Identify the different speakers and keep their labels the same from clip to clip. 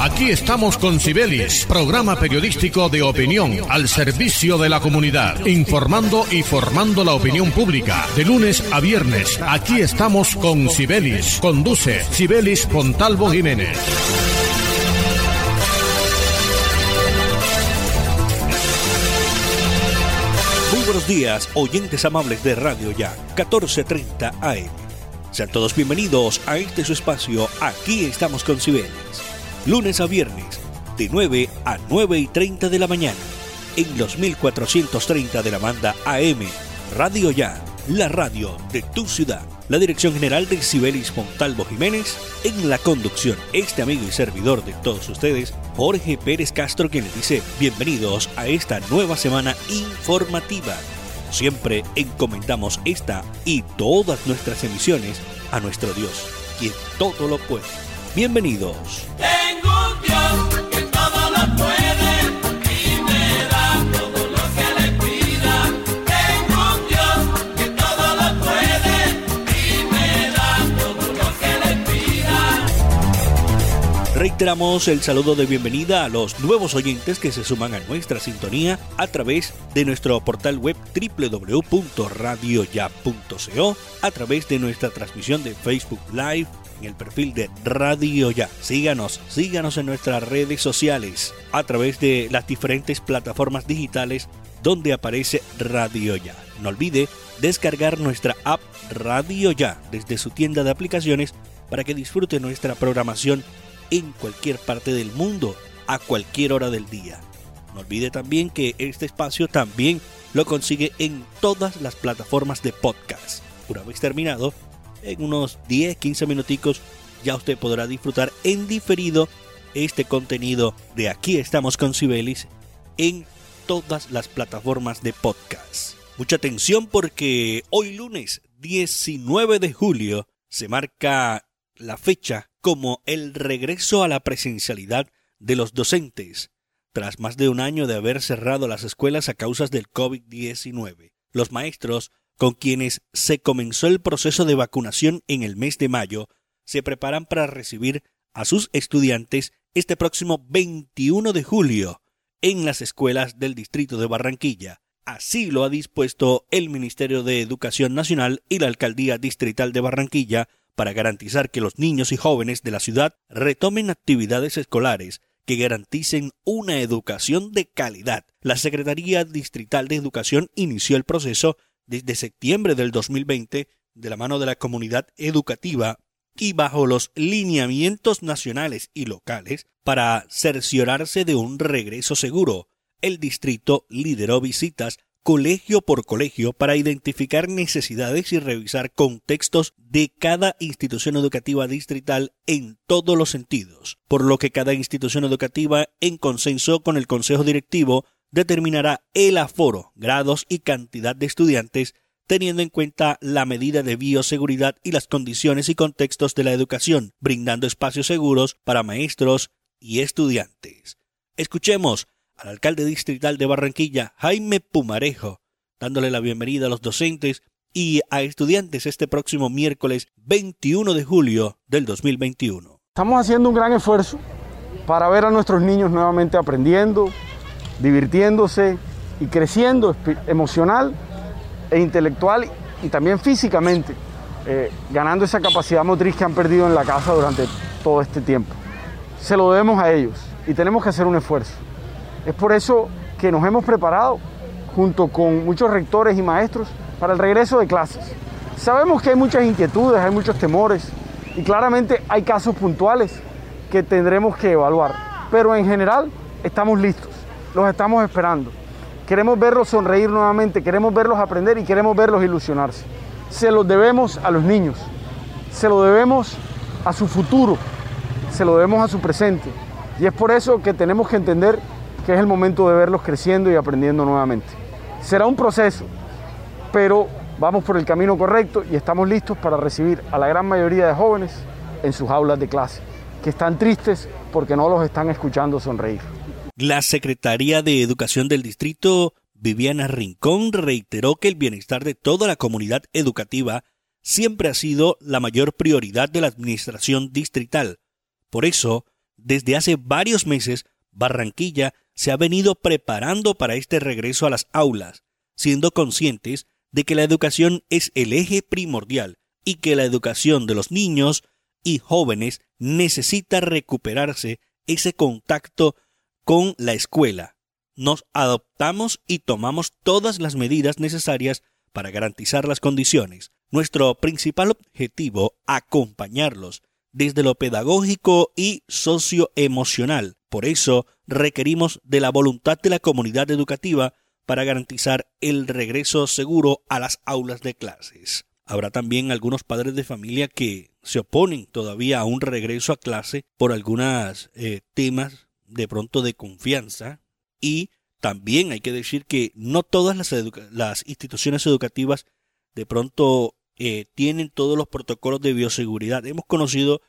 Speaker 1: Aquí estamos con Cibelis, programa periodístico de opinión al servicio de la comunidad, informando y formando la opinión pública. De lunes a viernes, aquí estamos con Cibelis. Conduce Cibelis Pontalvo Jiménez.
Speaker 2: Muy buenos días, oyentes amables de Radio Ya, 1430 AM. Sean todos bienvenidos a este su espacio, aquí estamos con Cibelis. Lunes a viernes, de 9 a 9 y 30 de la mañana, en los 1430 de la banda AM, Radio Ya, la radio de tu ciudad. La dirección general de Cibelis Montalvo Jiménez, en la conducción, este amigo y servidor de todos ustedes, Jorge Pérez Castro, quien les dice bienvenidos a esta nueva semana informativa. Siempre, encomendamos esta y todas nuestras emisiones a nuestro Dios, quien todo lo puede. Bienvenidos.
Speaker 3: Tengo
Speaker 2: Reiteramos el saludo de bienvenida a los nuevos oyentes que se suman a nuestra sintonía a través de nuestro portal web www.radioya.co, a través de nuestra transmisión de Facebook Live en el perfil de Radio Ya. Síganos, síganos en nuestras redes sociales a través de las diferentes plataformas digitales donde aparece Radio Ya. No olvide descargar nuestra app Radio Ya desde su tienda de aplicaciones para que disfrute nuestra programación en cualquier parte del mundo, a cualquier hora del día. No olvide también que este espacio también lo consigue en todas las plataformas de podcast. Una vez terminado, en unos 10-15 minuticos ya usted podrá disfrutar en diferido este contenido de Aquí estamos con Cibelis en todas las plataformas de podcast. Mucha atención porque hoy lunes 19 de julio se marca la fecha como el regreso a la presencialidad de los docentes, tras más de un año de haber cerrado las escuelas a causas del COVID-19. Los maestros, con quienes se comenzó el proceso de vacunación en el mes de mayo, se preparan para recibir a sus estudiantes este próximo 21 de julio en las escuelas del distrito de Barranquilla. Así lo ha dispuesto el Ministerio de Educación Nacional y la Alcaldía Distrital de Barranquilla para garantizar que los niños y jóvenes de la ciudad retomen actividades escolares que garanticen una educación de calidad. La Secretaría Distrital de Educación inició el proceso desde septiembre del 2020 de la mano de la comunidad educativa y bajo los lineamientos nacionales y locales para cerciorarse de un regreso seguro. El distrito lideró visitas colegio por colegio para identificar necesidades y revisar contextos de cada institución educativa distrital en todos los sentidos, por lo que cada institución educativa, en consenso con el Consejo Directivo, determinará el aforo, grados y cantidad de estudiantes teniendo en cuenta la medida de bioseguridad y las condiciones y contextos de la educación, brindando espacios seguros para maestros y estudiantes. Escuchemos al alcalde distrital de Barranquilla, Jaime Pumarejo, dándole la bienvenida a los docentes y a estudiantes este próximo miércoles 21 de julio del 2021.
Speaker 4: Estamos haciendo un gran esfuerzo para ver a nuestros niños nuevamente aprendiendo, divirtiéndose y creciendo emocional e intelectual y también físicamente, eh, ganando esa capacidad motriz que han perdido en la casa durante todo este tiempo. Se lo debemos a ellos y tenemos que hacer un esfuerzo. Es por eso que nos hemos preparado junto con muchos rectores y maestros para el regreso de clases. Sabemos que hay muchas inquietudes, hay muchos temores y claramente hay casos puntuales que tendremos que evaluar, pero en general estamos listos, los estamos esperando. Queremos verlos sonreír nuevamente, queremos verlos aprender y queremos verlos ilusionarse. Se lo debemos a los niños, se lo debemos a su futuro, se lo debemos a su presente. Y es por eso que tenemos que entender que es el momento de verlos creciendo y aprendiendo nuevamente. Será un proceso, pero vamos por el camino correcto y estamos listos para recibir a la gran mayoría de jóvenes en sus aulas de clase, que están tristes porque no los están escuchando sonreír.
Speaker 2: La secretaria de Educación del distrito, Viviana Rincón, reiteró que el bienestar de toda la comunidad educativa siempre ha sido la mayor prioridad de la administración distrital. Por eso, Desde hace varios meses, Barranquilla se ha venido preparando para este regreso a las aulas, siendo conscientes de que la educación es el eje primordial y que la educación de los niños y jóvenes necesita recuperarse ese contacto con la escuela. Nos adoptamos y tomamos todas las medidas necesarias para garantizar las condiciones. Nuestro principal objetivo, acompañarlos desde lo pedagógico y socioemocional. Por eso requerimos de la voluntad de la comunidad educativa para garantizar el regreso seguro a las aulas de clases. Habrá también algunos padres de familia que se oponen todavía a un regreso a clase por algunos eh, temas de pronto de confianza y también hay que decir que no todas las, instituciones educativas de pronto eh, tienen todos los protocolos de bioseguridad. Hemos conocido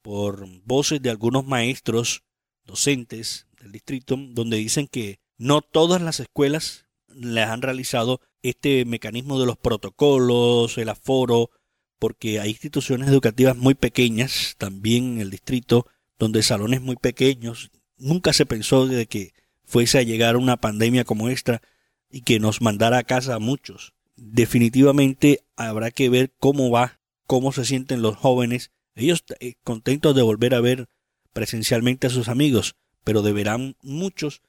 Speaker 2: por voces de algunos maestros, docentes del distrito, donde dicen que no todas las escuelas les han realizado este mecanismo de los protocolos, el aforo, porque hay instituciones educativas muy pequeñas, también en el distrito, donde salones muy pequeños. Nunca se pensó de que fuese a llegar una pandemia como esta y que nos mandara a casa a muchos definitivamente habrá que ver cómo va, cómo se sienten los jóvenes. Ellos eh, contentos de volver a ver presencialmente a sus amigos, pero deberán muchos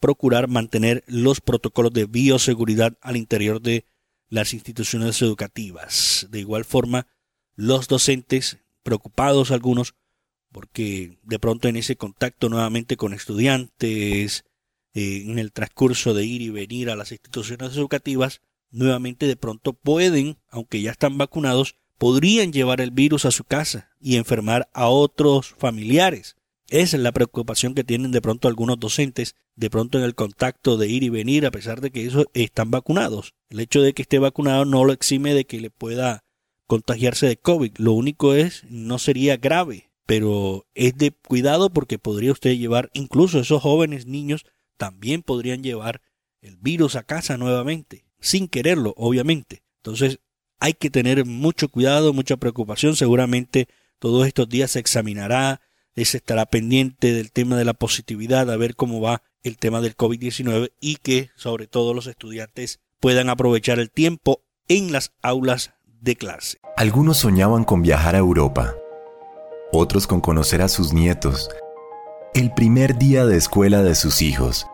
Speaker 2: procurar mantener los protocolos de bioseguridad al interior de las instituciones educativas. De igual forma, los docentes, preocupados algunos, porque de pronto en ese contacto nuevamente con estudiantes, eh, en el transcurso de ir y venir a las instituciones educativas, nuevamente de pronto pueden, aunque ya están vacunados, podrían llevar el virus a su casa y enfermar a otros familiares. Esa es la preocupación que tienen de pronto algunos docentes, de pronto en el contacto de ir y venir, a pesar de que ellos están vacunados. El hecho de que esté vacunado no lo exime de que le pueda contagiarse de COVID. Lo único es, no sería grave, pero es de cuidado porque podría usted llevar, incluso esos jóvenes niños también podrían llevar el virus a casa nuevamente sin quererlo, obviamente. Entonces hay que tener mucho cuidado, mucha preocupación. Seguramente todos estos días se examinará, se estará pendiente del tema de la positividad, a ver cómo va el tema del COVID-19 y que sobre todo los estudiantes puedan aprovechar el tiempo en las aulas de clase.
Speaker 5: Algunos soñaban con viajar a Europa, otros con conocer a sus nietos, el primer día de escuela de sus hijos,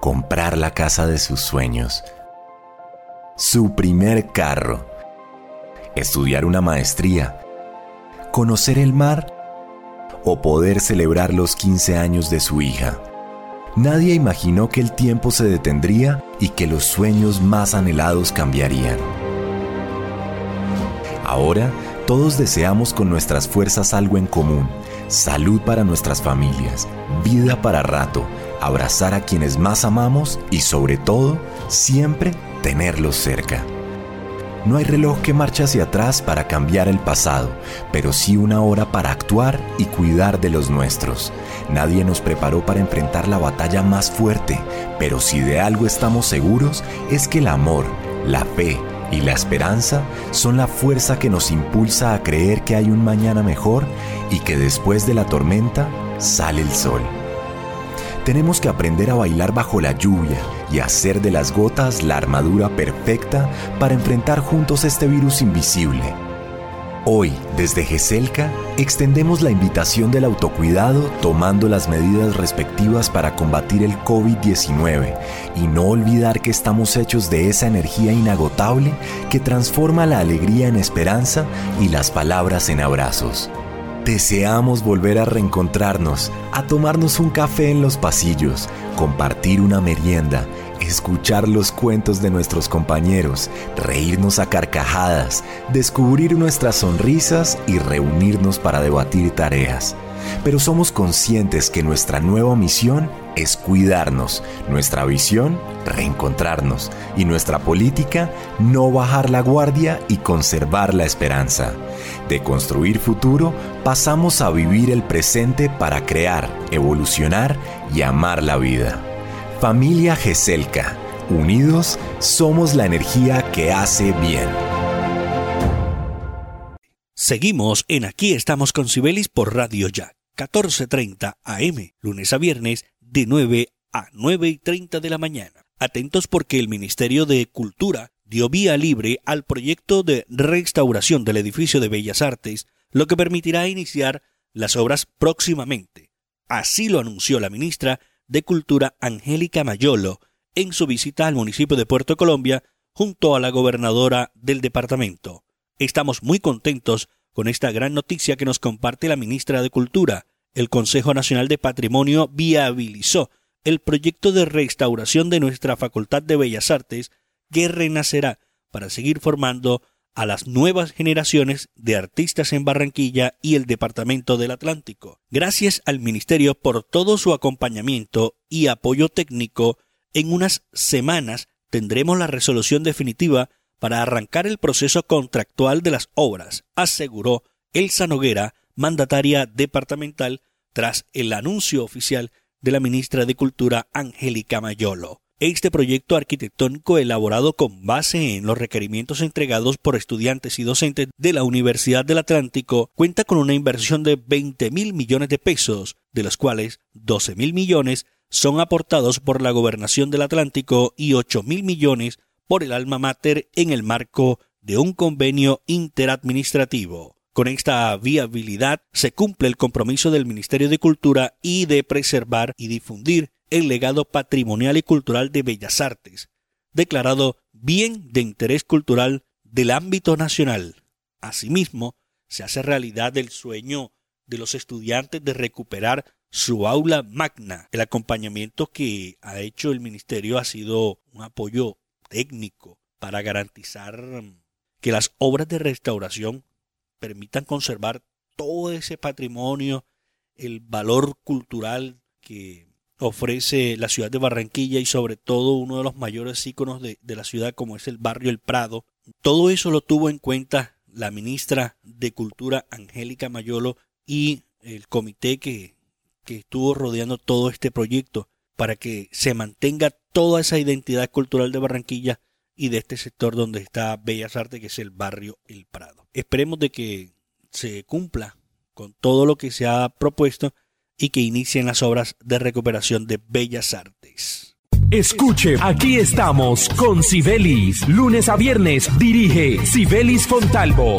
Speaker 5: comprar la casa de sus sueños, su primer carro, estudiar una maestría, conocer el mar o poder celebrar los 15 años de su hija. Nadie imaginó que el tiempo se detendría y que los sueños más anhelados cambiarían. Ahora, todos deseamos con nuestras fuerzas algo en común, salud para nuestras familias, vida para rato, abrazar a quienes más amamos y sobre todo, siempre tenerlos cerca. No hay reloj que marche hacia atrás para cambiar el pasado, pero sí una hora para actuar y cuidar de los nuestros. Nadie nos preparó para enfrentar la batalla más fuerte, pero si de algo estamos seguros es que el amor, la fe y la esperanza son la fuerza que nos impulsa a creer que hay un mañana mejor y que después de la tormenta sale el sol. Tenemos que aprender a bailar bajo la lluvia y hacer de las gotas la armadura perfecta para enfrentar juntos este virus invisible. Hoy, desde GESELCA, extendemos la invitación del autocuidado tomando las medidas respectivas para combatir el COVID-19 y no olvidar que estamos hechos de esa energía inagotable que transforma la alegría en esperanza y las palabras en abrazos. Deseamos volver a reencontrarnos, a tomarnos un café en los pasillos, compartir una merienda, escuchar los cuentos de nuestros compañeros, reírnos a carcajadas, descubrir nuestras sonrisas y reunirnos para debatir tareas. Pero somos conscientes que nuestra nueva misión es cuidarnos, nuestra visión, reencontrarnos y nuestra política, no bajar la guardia y conservar la esperanza. De construir futuro, pasamos a vivir el presente para crear, evolucionar y amar la vida. Familia GESELCA, unidos somos la energía que hace bien.
Speaker 2: Seguimos en Aquí estamos con Cibelis por Radio Ya. 14.30 am, lunes a viernes de 9 a 9 y 30 de la mañana. Atentos porque el Ministerio de Cultura dio vía libre al proyecto de restauración del edificio de Bellas Artes, lo que permitirá iniciar las obras próximamente. Así lo anunció la ministra de Cultura Angélica Mayolo en su visita al municipio de Puerto Colombia junto a la gobernadora del departamento. Estamos muy contentos con esta gran noticia que nos comparte la ministra de Cultura. El Consejo Nacional de Patrimonio viabilizó el proyecto de restauración de nuestra Facultad de Bellas Artes que renacerá para seguir formando a las nuevas generaciones de artistas en Barranquilla y el Departamento del Atlántico. Gracias al Ministerio por todo su acompañamiento y apoyo técnico, en unas semanas tendremos la resolución definitiva para arrancar el proceso contractual de las obras, aseguró Elsa Noguera, mandataria departamental, tras el anuncio oficial de la ministra de Cultura Angélica Mayolo. Este proyecto arquitectónico elaborado con base en los requerimientos entregados por estudiantes y docentes de la Universidad del Atlántico cuenta con una inversión de 20 mil millones de pesos, de los cuales 12 mil millones son aportados por la Gobernación del Atlántico y 8 mil millones por el alma mater en el marco de un convenio interadministrativo. Con esta viabilidad se cumple el compromiso del Ministerio de Cultura y de preservar y difundir el legado patrimonial y cultural de Bellas Artes, declarado bien de interés cultural del ámbito nacional. Asimismo, se hace realidad el sueño de los estudiantes de recuperar su aula magna. El acompañamiento que ha hecho el ministerio ha sido un apoyo técnico para garantizar que las obras de restauración permitan conservar todo ese patrimonio, el valor cultural que ofrece la ciudad de Barranquilla y sobre todo uno de los mayores íconos de, de, la ciudad como es el barrio El Prado. Todo eso lo tuvo en cuenta la ministra de Cultura Angélica Mayolo y el comité que, que estuvo rodeando todo este proyecto para que se mantenga toda esa identidad cultural de Barranquilla y de este sector donde está Bellas Artes, que es el barrio El Prado. Esperemos de que se cumpla con todo lo que se ha propuesto y que inicien las obras de recuperación de Bellas Artes.
Speaker 6: Escuche, aquí estamos con Sibelis. Lunes a viernes dirige Sibelis Fontalvo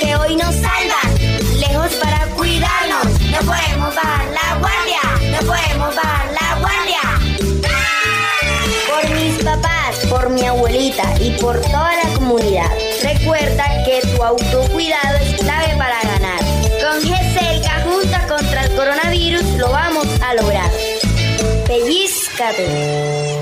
Speaker 7: Que hoy nos salvan, lejos para cuidarnos. No podemos bajar la guardia, no podemos bajar la guardia. Por mis papás, por mi abuelita y por toda la comunidad. Recuerda que tu autocuidado es clave para ganar. Con GESELCA junta contra el coronavirus lo vamos a lograr. Pellizcate.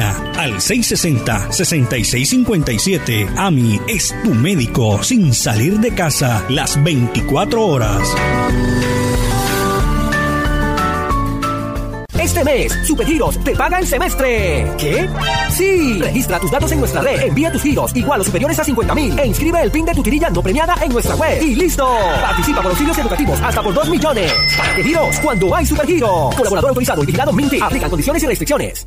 Speaker 2: al 660-6657. AMI es tu médico sin salir de casa las 24 horas.
Speaker 8: Este mes, Supergiros te paga el semestre. ¿Qué? Sí. Registra tus datos en nuestra red, envía tus giros igual o superiores a 50 mil e inscribe el PIN de tu tirilla no premiada en nuestra web. ¡Y listo! Participa por auxilios educativos hasta por 2 millones. ¿Para giros? Cuando hay Supergiros. Colaborador autorizado y vigilado Minty. Aplican condiciones y restricciones.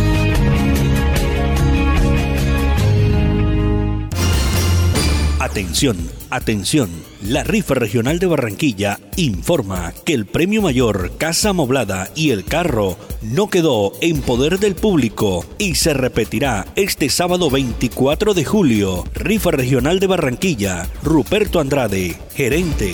Speaker 2: Atención, atención. La rifa regional de Barranquilla informa que el premio mayor Casa Amoblada y el carro no quedó en poder del público y se repetirá este sábado 24 de julio. Rifa regional de Barranquilla. Ruperto Andrade, gerente.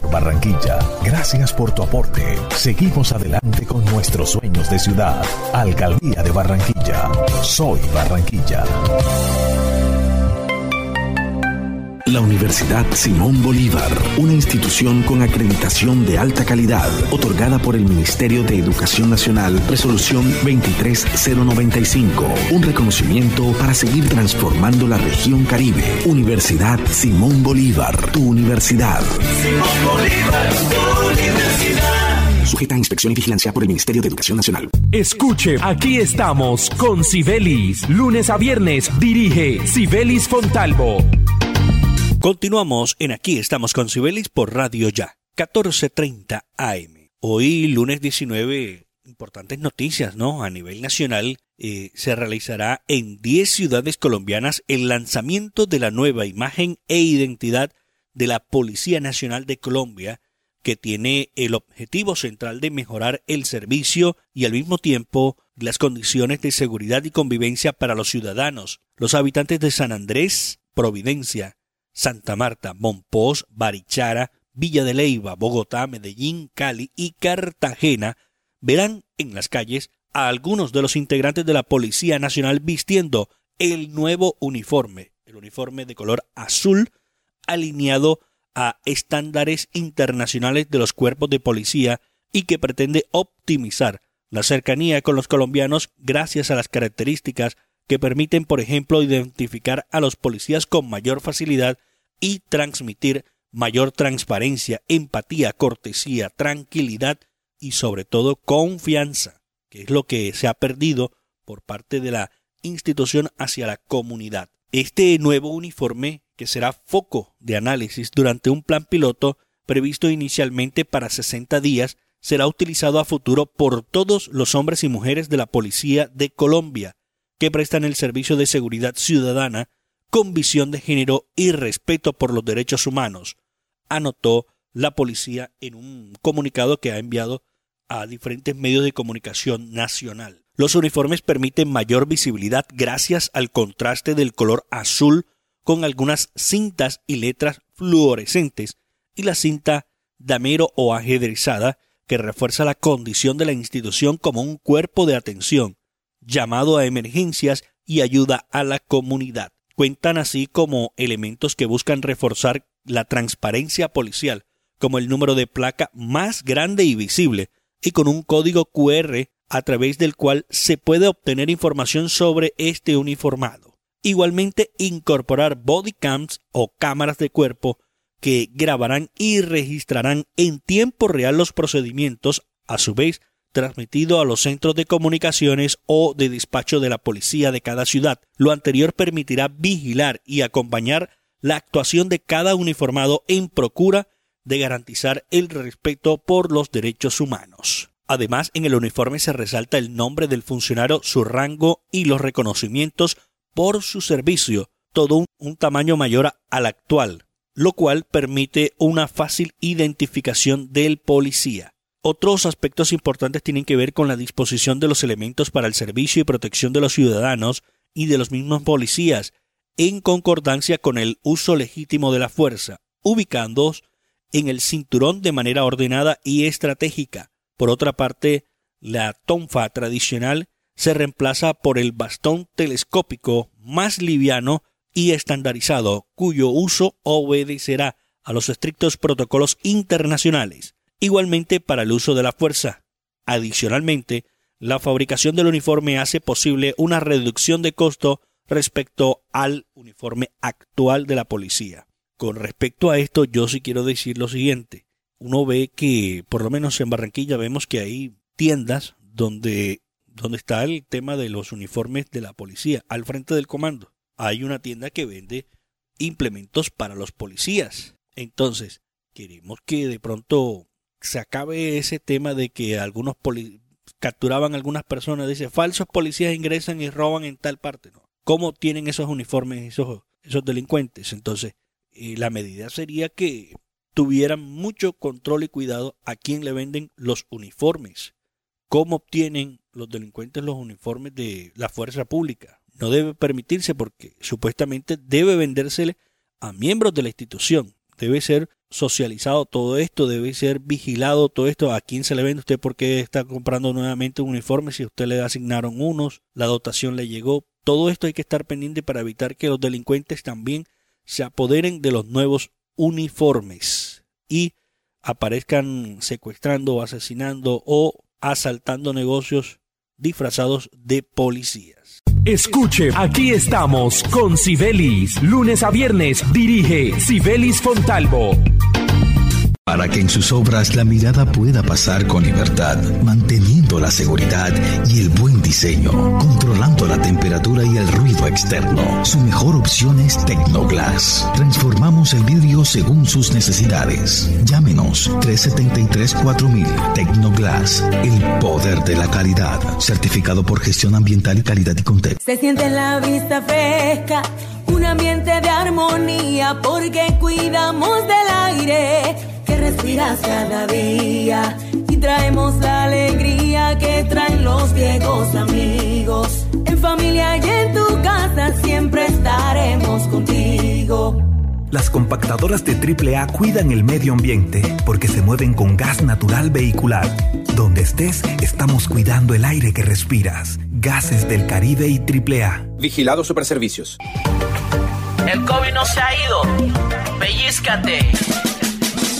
Speaker 9: Barranquilla. Gracias por tu aporte. Seguimos adelante con nuestros sueños de ciudad. Alcaldía de Barranquilla. Soy Barranquilla.
Speaker 10: La Universidad Simón Bolívar, una institución con acreditación de alta calidad, otorgada por el Ministerio de Educación Nacional, resolución 23095, un reconocimiento para seguir transformando la región Caribe. Universidad Simón Bolívar, tu universidad.
Speaker 3: Simón Bolívar, tu universidad.
Speaker 10: Sujeta a inspección y vigilancia por el Ministerio de Educación Nacional.
Speaker 6: Escuche, aquí estamos con Sibelis. Lunes a viernes dirige Sibelis Fontalvo.
Speaker 2: Continuamos en Aquí estamos con Cibelis por Radio Ya, 14:30 AM. Hoy, lunes 19, importantes noticias, ¿no? A nivel nacional, eh, se realizará en 10 ciudades colombianas el lanzamiento de la nueva imagen e identidad de la Policía Nacional de Colombia, que tiene el objetivo central de mejorar el servicio y al mismo tiempo las condiciones de seguridad y convivencia para los ciudadanos, los habitantes de San Andrés, Providencia, Santa Marta, Monpós, Barichara, Villa de Leyva, Bogotá, Medellín, Cali y Cartagena verán en las calles a algunos de los integrantes de la Policía Nacional vistiendo el nuevo uniforme, el uniforme de color azul alineado a estándares internacionales de los cuerpos de policía y que pretende optimizar la cercanía con los colombianos gracias a las características que permiten, por ejemplo, identificar a los policías con mayor facilidad y transmitir mayor transparencia, empatía, cortesía, tranquilidad y sobre todo confianza, que es lo que se ha perdido por parte de la institución hacia la comunidad. Este nuevo uniforme, que será foco de análisis durante un plan piloto previsto inicialmente para 60 días, será utilizado a futuro por todos los hombres y mujeres de la Policía de Colombia, que prestan el servicio de seguridad ciudadana con visión de género y respeto por los derechos humanos, anotó la policía en un comunicado que ha enviado a diferentes medios de comunicación nacional. Los uniformes permiten mayor visibilidad gracias al contraste del color azul con algunas cintas y letras fluorescentes y la cinta damero o ajedrezada que refuerza la condición de la institución como un cuerpo de atención, llamado a emergencias y ayuda a la comunidad. Cuentan así como elementos que buscan reforzar la transparencia policial, como el número de placa más grande y visible, y con un código QR a través del cual se puede obtener información sobre este uniformado. Igualmente incorporar bodycams o cámaras de cuerpo que grabarán y registrarán en tiempo real los procedimientos, a su vez transmitido a los centros de comunicaciones o de despacho de la policía de cada ciudad. Lo anterior permitirá vigilar y acompañar la actuación de cada uniformado en procura de garantizar el respeto por los derechos humanos. Además, en el uniforme se resalta el nombre del funcionario, su rango y los reconocimientos por su servicio, todo un, tamaño mayor al actual, lo cual permite una fácil identificación del policía. Otros aspectos importantes tienen que ver con la disposición de los elementos para el servicio y protección de los ciudadanos y de los mismos policías, en concordancia con el uso legítimo de la fuerza, ubicándolos en el cinturón de manera ordenada y estratégica. Por otra parte, la tonfa tradicional se reemplaza por el bastón telescópico más liviano y estandarizado, cuyo uso obedecerá a los estrictos protocolos internacionales, igualmente para el uso de la fuerza. Adicionalmente, la fabricación del uniforme hace posible una reducción de costo respecto al uniforme actual de la policía. Con respecto a esto, yo sí quiero decir lo siguiente. Uno ve que, por lo menos en Barranquilla, vemos que hay tiendas donde, donde está el tema de los uniformes de la policía, al frente del comando. Hay una tienda que vende implementos para los policías. Entonces, queremos que de pronto se acabe ese tema de que algunos capturaban a algunas personas, dice, falsos policías ingresan y roban en tal parte. ¿no? ¿Cómo tienen esos uniformes esos, esos delincuentes? Entonces, la medida sería que tuvieran mucho control y cuidado a quién le venden los uniformes. ¿Cómo obtienen los delincuentes los uniformes de la fuerza pública? No debe permitirse porque supuestamente debe vendérsele a miembros de la institución. Debe ser socializado todo esto, debe ser vigilado todo esto. ¿A quién se le vende usted porque está comprando nuevamente un uniforme? Si usted le asignaron unos, la dotación le llegó. Todo esto hay que estar pendiente para evitar que los delincuentes también se apoderen de los nuevos uniformes y aparezcan secuestrando, asesinando o asaltando negocios disfrazados de policías.
Speaker 11: Escuche, aquí estamos con Sibelis. Lunes a viernes dirige Sibelis Fontalvo
Speaker 10: para que en sus obras la mirada pueda pasar con libertad, manteniendo la seguridad y el buen diseño, controlando la temperatura y el ruido externo. Su mejor opción es Tecnoglass. Transformamos el vidrio según sus necesidades. Llámenos 373-4000 Tecnoglass, el poder de la calidad, certificado por gestión ambiental y calidad y contexto.
Speaker 12: Se siente la vista fresca, un ambiente de armonía, porque cuidamos del aire respiras cada día y traemos la alegría que traen los viejos amigos. En familia y en tu casa siempre estaremos contigo.
Speaker 13: Las compactadoras de AAA cuidan el medio ambiente porque se mueven con gas natural vehicular. Donde estés, estamos cuidando el aire que respiras. Gases del Caribe y AAA.
Speaker 14: Vigilado Superservicios.
Speaker 15: El COVID no se ha ido. Pellízcate.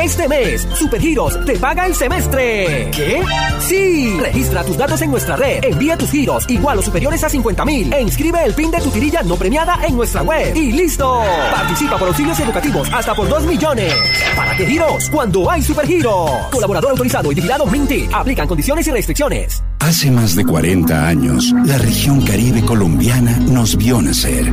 Speaker 8: Este mes, Supergiros te paga el semestre. ¿Qué? Sí. Registra tus datos en nuestra red, envía tus giros igual o superiores a 50 mil e inscribe el PIN de tu tirilla no premiada en nuestra web. Y listo. Participa por auxilios educativos hasta por 2 millones. ¿Para qué giros? Cuando hay Supergiros. Colaborador autorizado y vigilado Minty. Aplican condiciones y restricciones.
Speaker 16: Hace más de 40 años, la región caribe colombiana nos vio nacer.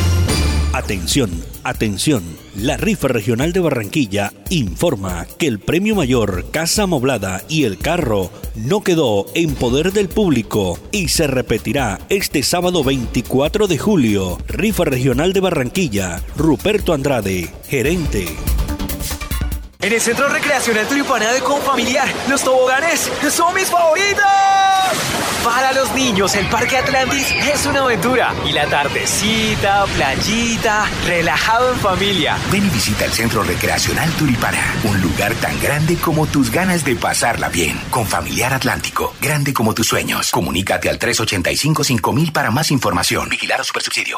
Speaker 2: Atención, atención. La rifa regional de Barranquilla informa que el premio mayor Casa Moblada y el carro no quedó en poder del público y se repetirá este sábado 24 de julio. Rifa regional de Barranquilla. Ruperto Andrade, gerente.
Speaker 14: En el Centro Recreacional Tulipana de Confamiliar, los toboganes son mis favoritos. Para los niños, el Parque Atlantis es una aventura. Y la tardecita, playita, relajado en familia.
Speaker 17: Ven y visita el Centro Recreacional Tulipana, un lugar tan grande como tus ganas de pasarla bien. Con Familiar Atlántico, grande como tus sueños. Comunícate al 385-5000 para más información. Vigilar a Supersubsidio.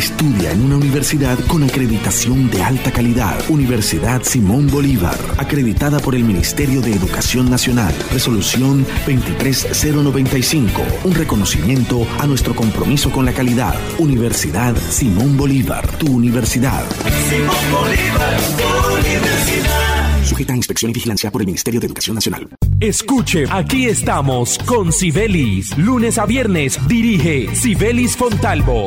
Speaker 10: Estudia en una universidad con acreditación de alta calidad. Universidad Simón Bolívar, acreditada por el Ministerio de Educación Nacional. Resolución 23095, un reconocimiento a nuestro compromiso con la calidad. Universidad Simón Bolívar, tu universidad.
Speaker 3: Simón Bolívar, tu universidad.
Speaker 10: Sujeta a inspección y vigilancia por el Ministerio de Educación Nacional.
Speaker 11: Escuche, aquí estamos con Sibelis. Lunes a viernes dirige Sibelis Fontalvo.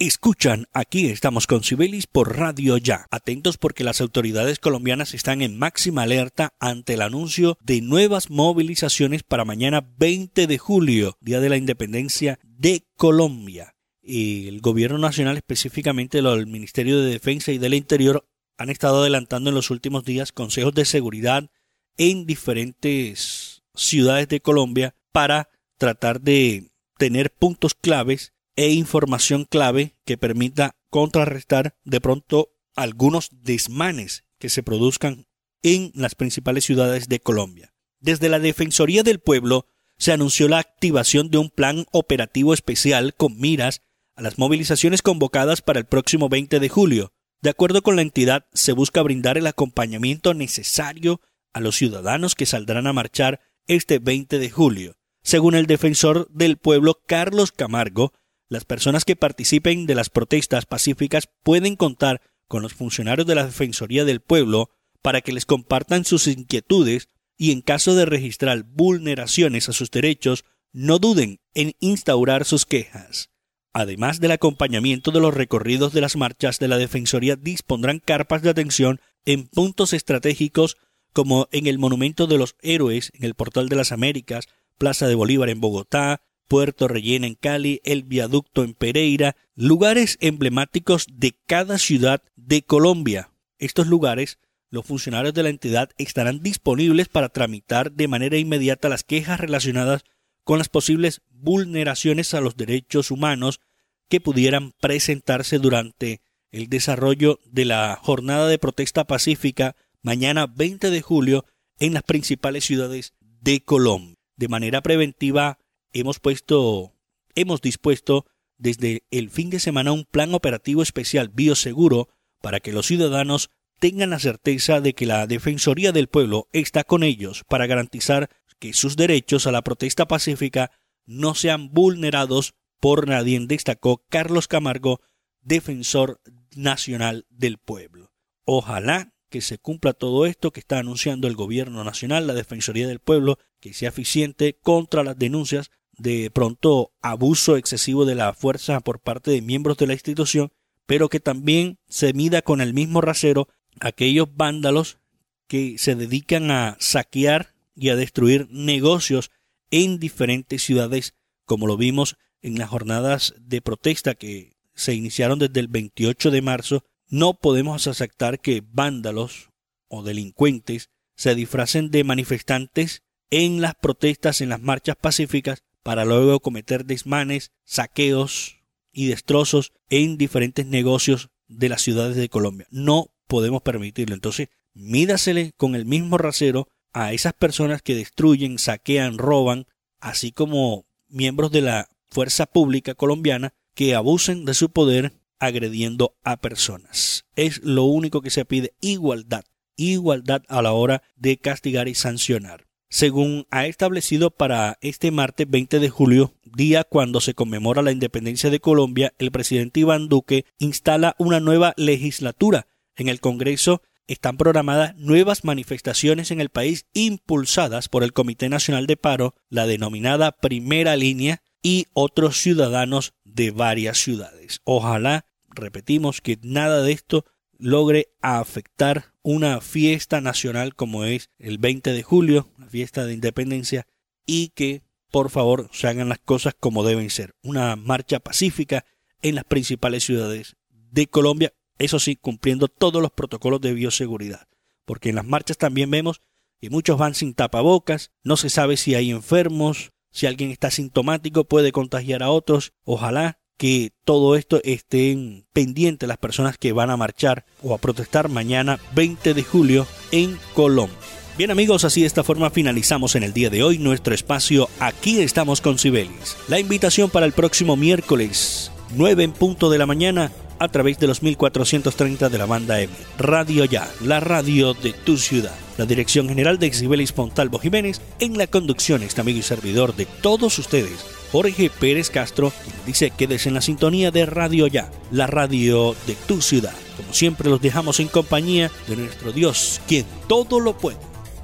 Speaker 2: Escuchan, aquí estamos con Cibelis por Radio Ya. Atentos porque las autoridades colombianas están en máxima alerta ante el anuncio de nuevas movilizaciones para mañana 20 de julio, Día de la Independencia de Colombia. El gobierno nacional, específicamente el Ministerio de Defensa y del Interior, han estado adelantando en los últimos días consejos de seguridad en diferentes ciudades de Colombia para tratar de tener puntos claves e información clave que permita contrarrestar de pronto algunos desmanes que se produzcan en las principales ciudades de Colombia. Desde la Defensoría del Pueblo se anunció la activación de un plan operativo especial con miras a las movilizaciones convocadas para el próximo 20 de julio. De acuerdo con la entidad, se busca brindar el acompañamiento necesario a los ciudadanos que saldrán a marchar este 20 de julio. Según el defensor del pueblo Carlos Camargo, las personas que participen de las protestas pacíficas pueden contar con los funcionarios de la Defensoría del Pueblo para que les compartan sus inquietudes y en caso de registrar vulneraciones a sus derechos, no duden en instaurar sus quejas. Además del acompañamiento de los recorridos de las marchas de la Defensoría, dispondrán carpas de atención en puntos estratégicos como en el Monumento de los Héroes en el Portal de las Américas, Plaza de Bolívar en Bogotá, Puerto Rellena en Cali, el Viaducto en Pereira, lugares emblemáticos de cada ciudad de Colombia. Estos lugares, los funcionarios de la entidad estarán disponibles para tramitar de manera inmediata las quejas relacionadas con las posibles vulneraciones a los derechos humanos que pudieran presentarse durante el desarrollo de la jornada de protesta pacífica mañana 20 de julio en las principales ciudades de Colombia. De manera preventiva, hemos puesto, hemos dispuesto desde el fin de semana un plan operativo especial bioseguro para que los ciudadanos tengan la certeza de que la Defensoría del Pueblo está con ellos para garantizar que sus derechos a la protesta pacífica no sean vulnerados por nadie, destacó Carlos Camargo, defensor nacional del pueblo. Ojalá que se cumpla todo esto que está anunciando el gobierno nacional, la Defensoría del Pueblo, que sea eficiente contra las denuncias de pronto abuso excesivo de la fuerza por parte de miembros de la institución, pero que también se mida con el mismo rasero aquellos vándalos que se dedican a saquear y a destruir negocios en diferentes ciudades, como lo vimos en las jornadas de protesta que se iniciaron desde el 28 de marzo, no podemos aceptar que vándalos o delincuentes se disfracen de manifestantes en las protestas, en las marchas pacíficas, para luego cometer desmanes, saqueos y destrozos en diferentes negocios de las ciudades de Colombia. No podemos permitirlo. Entonces, mídasele con el mismo rasero a esas personas que destruyen, saquean, roban, así como miembros de la fuerza pública colombiana que abusen de su poder agrediendo a personas. Es lo único que se pide, igualdad, igualdad a la hora de castigar y sancionar. Según ha establecido para este martes 20 de julio, día cuando se conmemora la independencia de Colombia, el presidente Iván Duque instala una nueva legislatura. En el Congreso están programadas nuevas manifestaciones en el país impulsadas por el Comité Nacional de Paro, la denominada Primera Línea, y otros ciudadanos de varias ciudades. Ojalá, repetimos, que nada de esto logre afectar una fiesta nacional como es el 20 de julio, la fiesta de independencia, y que por favor se hagan las cosas como deben ser. Una marcha pacífica en las principales ciudades de Colombia, eso sí, cumpliendo todos los protocolos de bioseguridad. Porque en las marchas también vemos que muchos van sin tapabocas, no se sabe si hay enfermos, si alguien está sintomático puede contagiar a otros. Ojalá que todo esto estén pendientes las personas que van a marchar o a protestar mañana 20 de julio en Colombia. Bien amigos, así de esta forma finalizamos en el día de hoy nuestro espacio Aquí estamos con Cibelis. La invitación para el próximo miércoles 9 en punto de la mañana a través de los 1430 de la banda M. Radio Ya, la radio de tu ciudad. La dirección general de Exibelis Pontalvo Jiménez, en la conducción este amigo y servidor de todos ustedes, Jorge Pérez Castro, quien dice quédese en la sintonía de Radio Ya, la radio de tu ciudad. Como siempre los dejamos en compañía de nuestro Dios, quien todo lo puede.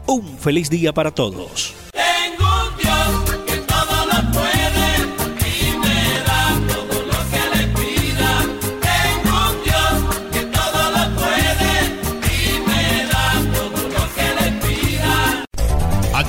Speaker 2: Un feliz día para todos.